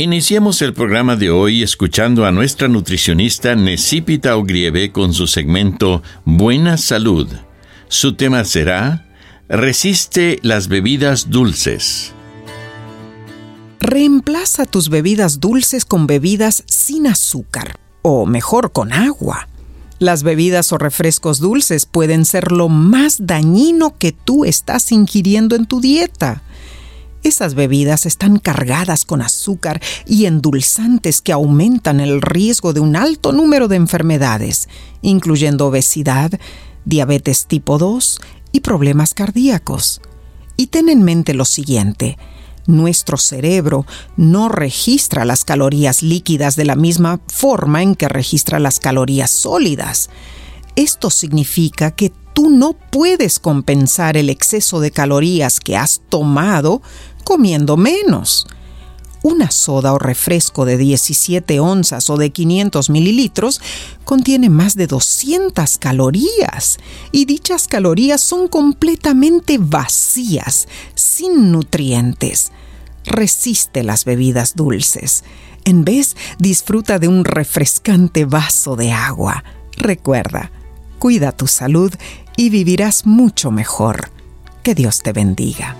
Iniciemos el programa de hoy escuchando a nuestra nutricionista Necipita Ogrieve con su segmento Buena Salud. Su tema será Resiste las bebidas dulces. Reemplaza tus bebidas dulces con bebidas sin azúcar, o mejor con agua. Las bebidas o refrescos dulces pueden ser lo más dañino que tú estás ingiriendo en tu dieta. Esas bebidas están cargadas con azúcar y endulzantes que aumentan el riesgo de un alto número de enfermedades, incluyendo obesidad, diabetes tipo 2 y problemas cardíacos. Y ten en mente lo siguiente, nuestro cerebro no registra las calorías líquidas de la misma forma en que registra las calorías sólidas. Esto significa que tú no puedes compensar el exceso de calorías que has tomado comiendo menos. Una soda o refresco de 17 onzas o de 500 mililitros contiene más de 200 calorías y dichas calorías son completamente vacías, sin nutrientes. Resiste las bebidas dulces. En vez, disfruta de un refrescante vaso de agua. Recuerda, cuida tu salud y vivirás mucho mejor. Que Dios te bendiga.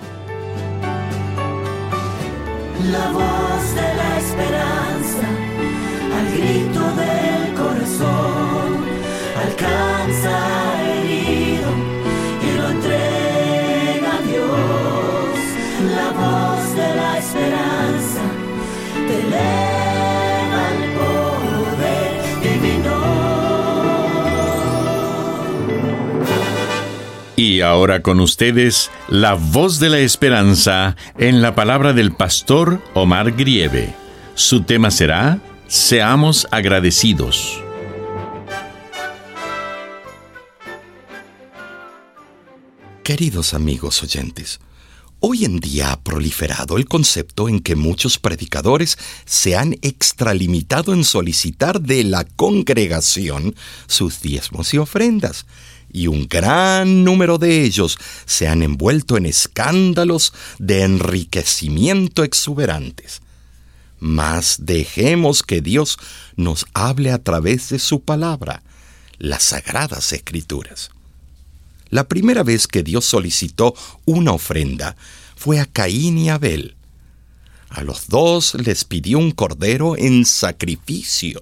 Y ahora con ustedes, la voz de la esperanza en la palabra del pastor Omar Grieve. Su tema será Seamos agradecidos. Queridos amigos oyentes, hoy en día ha proliferado el concepto en que muchos predicadores se han extralimitado en solicitar de la congregación sus diezmos y ofrendas, y un gran número de ellos se han envuelto en escándalos de enriquecimiento exuberantes. Mas dejemos que Dios nos hable a través de su palabra, las sagradas escrituras. La primera vez que Dios solicitó una ofrenda fue a Caín y Abel. A los dos les pidió un cordero en sacrificio.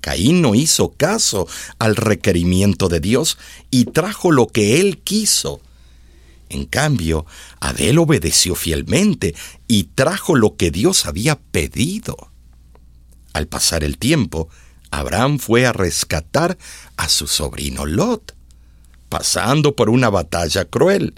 Caín no hizo caso al requerimiento de Dios y trajo lo que él quiso. En cambio, Abel obedeció fielmente y trajo lo que Dios había pedido. Al pasar el tiempo, Abraham fue a rescatar a su sobrino Lot, pasando por una batalla cruel.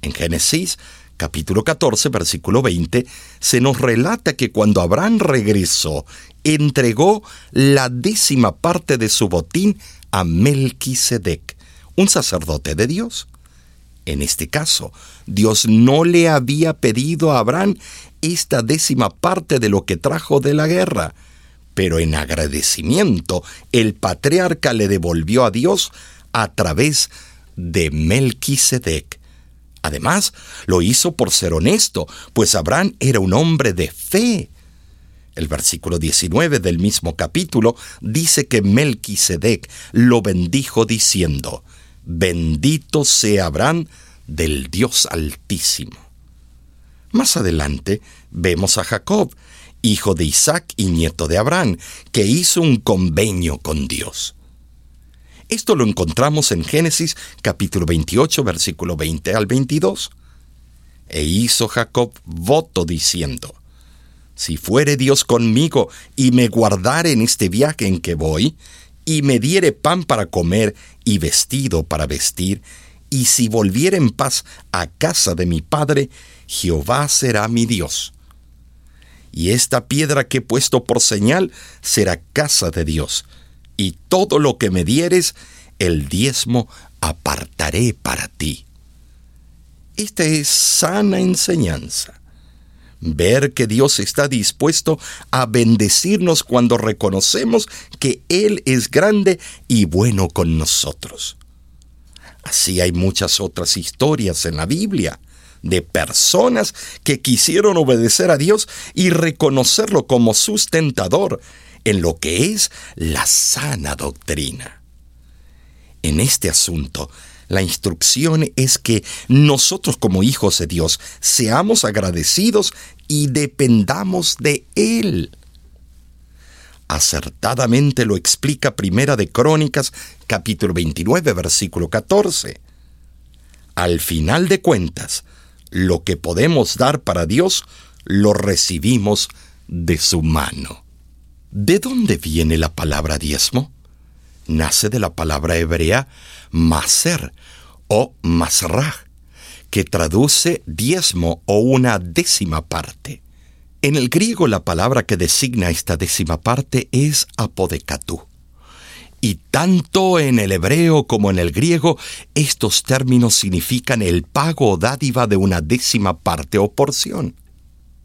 En Génesis capítulo 14, versículo 20, se nos relata que cuando Abraham regresó, entregó la décima parte de su botín a Melquisedec, un sacerdote de Dios. En este caso, Dios no le había pedido a Abraham esta décima parte de lo que trajo de la guerra, pero en agradecimiento el patriarca le devolvió a Dios a través de Melquisedec. Además, lo hizo por ser honesto, pues Abraham era un hombre de fe. El versículo 19 del mismo capítulo dice que Melquisedec lo bendijo diciendo, Bendito sea Abraham del Dios Altísimo. Más adelante vemos a Jacob, hijo de Isaac y nieto de Abraham, que hizo un convenio con Dios. Esto lo encontramos en Génesis capítulo 28, versículo 20 al 22. E hizo Jacob voto diciendo, Si fuere Dios conmigo y me guardare en este viaje en que voy, y me diere pan para comer y vestido para vestir, y si volviere en paz a casa de mi padre, Jehová será mi Dios. Y esta piedra que he puesto por señal será casa de Dios, y todo lo que me dieres, el diezmo apartaré para ti. Esta es sana enseñanza. Ver que Dios está dispuesto a bendecirnos cuando reconocemos que Él es grande y bueno con nosotros. Así hay muchas otras historias en la Biblia de personas que quisieron obedecer a Dios y reconocerlo como sustentador en lo que es la sana doctrina. En este asunto, la instrucción es que nosotros como hijos de Dios seamos agradecidos y dependamos de Él. Acertadamente lo explica Primera de Crónicas, capítulo 29, versículo 14. Al final de cuentas, lo que podemos dar para Dios, lo recibimos de su mano. ¿De dónde viene la palabra diezmo? Nace de la palabra hebrea maser o masrah, que traduce diezmo o una décima parte. En el griego la palabra que designa esta décima parte es apodecatú. Y tanto en el hebreo como en el griego, estos términos significan el pago o dádiva de una décima parte o porción.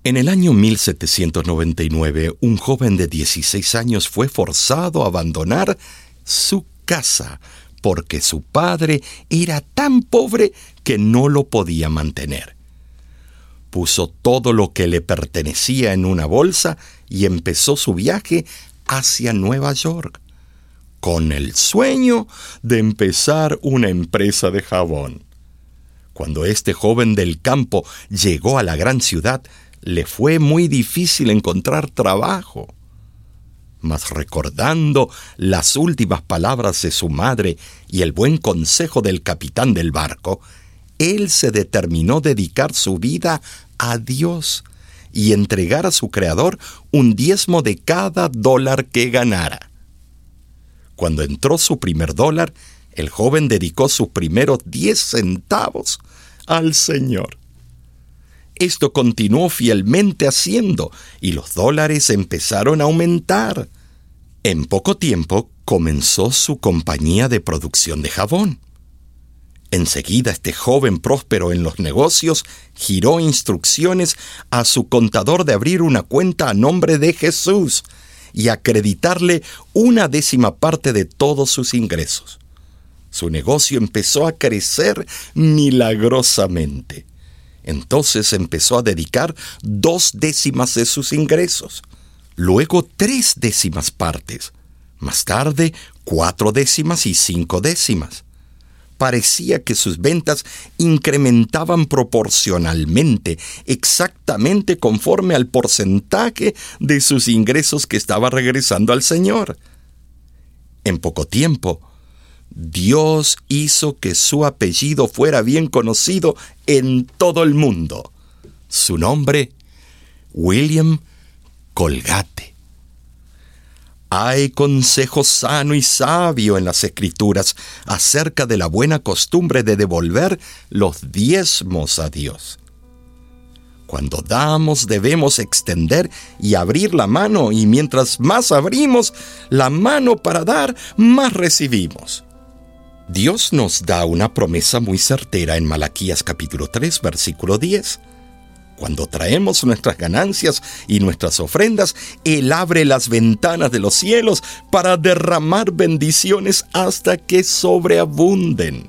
En el año 1799, un joven de 16 años fue forzado a abandonar su casa porque su padre era tan pobre que no lo podía mantener puso todo lo que le pertenecía en una bolsa y empezó su viaje hacia Nueva York, con el sueño de empezar una empresa de jabón. Cuando este joven del campo llegó a la gran ciudad, le fue muy difícil encontrar trabajo. Mas recordando las últimas palabras de su madre y el buen consejo del capitán del barco, él se determinó dedicar su vida a Dios y entregar a su Creador un diezmo de cada dólar que ganara. Cuando entró su primer dólar, el joven dedicó sus primeros diez centavos al Señor. Esto continuó fielmente haciendo y los dólares empezaron a aumentar. En poco tiempo comenzó su compañía de producción de jabón. Enseguida este joven próspero en los negocios giró instrucciones a su contador de abrir una cuenta a nombre de Jesús y acreditarle una décima parte de todos sus ingresos. Su negocio empezó a crecer milagrosamente. Entonces empezó a dedicar dos décimas de sus ingresos, luego tres décimas partes, más tarde cuatro décimas y cinco décimas parecía que sus ventas incrementaban proporcionalmente, exactamente conforme al porcentaje de sus ingresos que estaba regresando al Señor. En poco tiempo, Dios hizo que su apellido fuera bien conocido en todo el mundo. Su nombre, William Colgate. Hay consejo sano y sabio en las escrituras acerca de la buena costumbre de devolver los diezmos a Dios. Cuando damos debemos extender y abrir la mano y mientras más abrimos la mano para dar, más recibimos. Dios nos da una promesa muy certera en Malaquías capítulo 3 versículo 10 cuando traemos nuestras ganancias y nuestras ofrendas, Él abre las ventanas de los cielos para derramar bendiciones hasta que sobreabunden.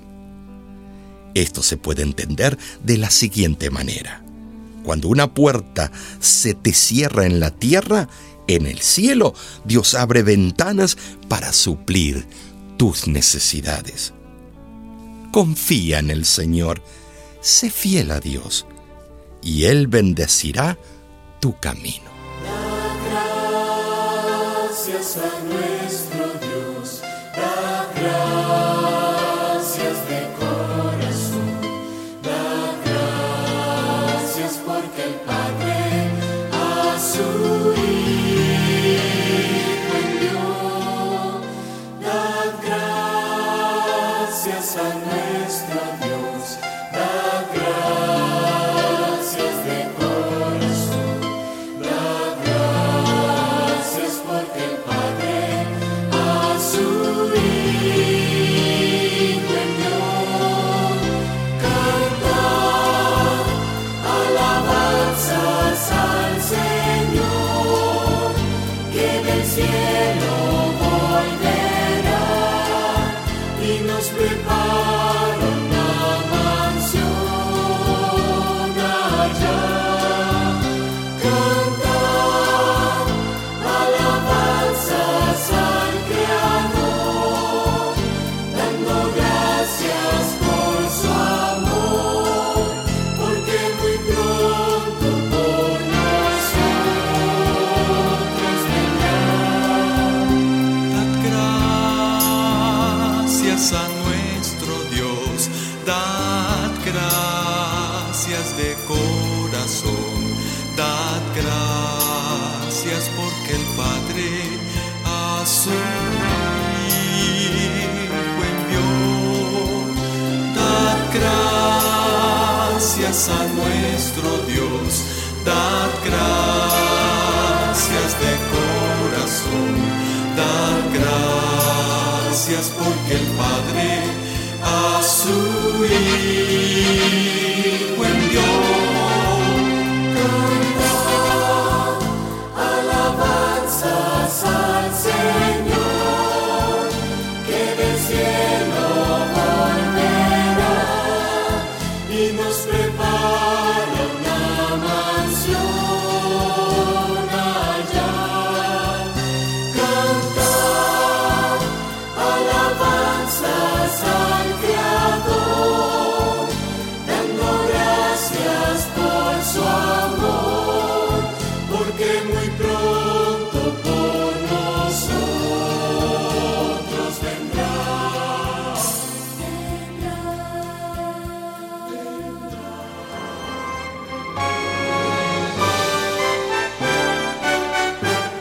Esto se puede entender de la siguiente manera. Cuando una puerta se te cierra en la tierra, en el cielo Dios abre ventanas para suplir tus necesidades. Confía en el Señor, sé fiel a Dios, y Él bendecirá tu camino. gracias a nuestro Dios, dad gracias porque el Padre a su Hijo envió. Dad gracias a nuestro Dios, dad gracias de corazón, dad gracias porque el Padre a su Hijo